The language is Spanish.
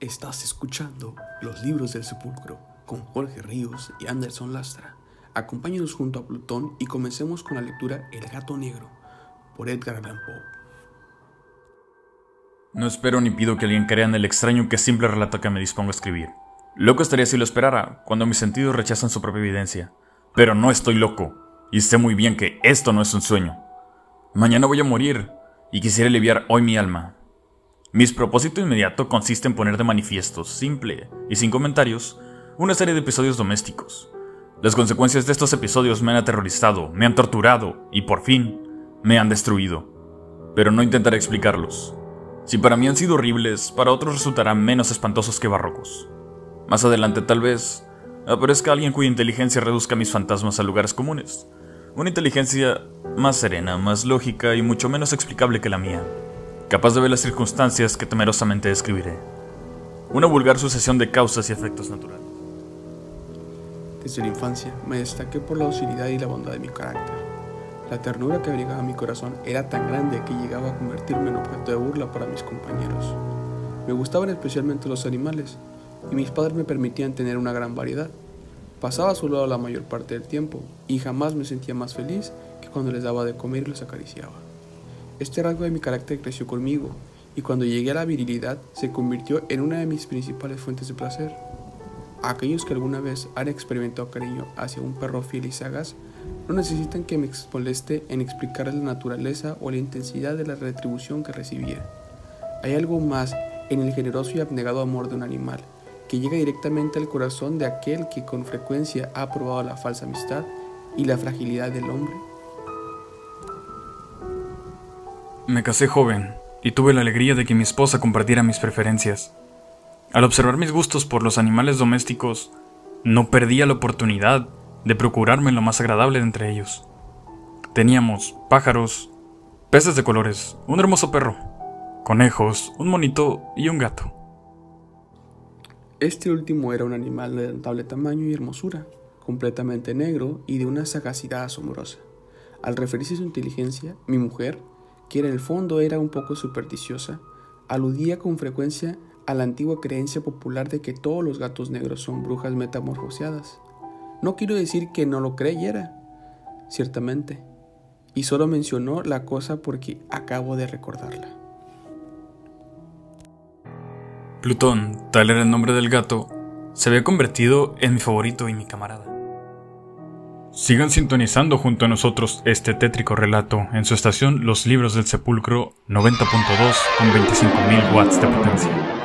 Estás escuchando Los Libros del Sepulcro con Jorge Ríos y Anderson Lastra. Acompáñanos junto a Plutón y comencemos con la lectura El Gato Negro por Edgar Allan Poe. No espero ni pido que alguien crea en el extraño que simple relato que me dispongo a escribir. Loco estaría si lo esperara, cuando mis sentidos rechazan su propia evidencia. Pero no estoy loco, y sé muy bien que esto no es un sueño. Mañana voy a morir, y quisiera aliviar hoy mi alma, mis propósito inmediato consiste en poner de manifiesto, simple y sin comentarios, una serie de episodios domésticos. Las consecuencias de estos episodios me han aterrorizado, me han torturado y por fin me han destruido. Pero no intentaré explicarlos. Si para mí han sido horribles, para otros resultarán menos espantosos que barrocos. Más adelante tal vez aparezca alguien cuya inteligencia reduzca mis fantasmas a lugares comunes. Una inteligencia más serena, más lógica y mucho menos explicable que la mía capaz de ver las circunstancias que temerosamente describiré. Una vulgar sucesión de causas y efectos naturales. Desde la infancia me destaqué por la docilidad y la bondad de mi carácter. La ternura que abrigaba mi corazón era tan grande que llegaba a convertirme en objeto de burla para mis compañeros. Me gustaban especialmente los animales, y mis padres me permitían tener una gran variedad. Pasaba a su lado la mayor parte del tiempo, y jamás me sentía más feliz que cuando les daba de comer y los acariciaba. Este rasgo de mi carácter creció conmigo y cuando llegué a la virilidad se convirtió en una de mis principales fuentes de placer. Aquellos que alguna vez han experimentado cariño hacia un perro fiel y sagaz no necesitan que me moleste en explicarles la naturaleza o la intensidad de la retribución que recibía. Hay algo más en el generoso y abnegado amor de un animal que llega directamente al corazón de aquel que con frecuencia ha probado la falsa amistad y la fragilidad del hombre Me casé joven y tuve la alegría de que mi esposa compartiera mis preferencias. Al observar mis gustos por los animales domésticos, no perdía la oportunidad de procurarme lo más agradable de entre ellos. Teníamos pájaros, peces de colores, un hermoso perro, conejos, un monito y un gato. Este último era un animal de notable tamaño y hermosura, completamente negro y de una sagacidad asombrosa. Al referirse a su inteligencia, mi mujer que en el fondo era un poco supersticiosa, aludía con frecuencia a la antigua creencia popular de que todos los gatos negros son brujas metamorfoseadas. No quiero decir que no lo creyera, ciertamente, y solo mencionó la cosa porque acabo de recordarla. Plutón, tal era el nombre del gato, se había convertido en mi favorito y mi camarada. Sigan sintonizando junto a nosotros este tétrico relato en su estación Los Libros del Sepulcro 90.2 con 25.000 watts de potencia.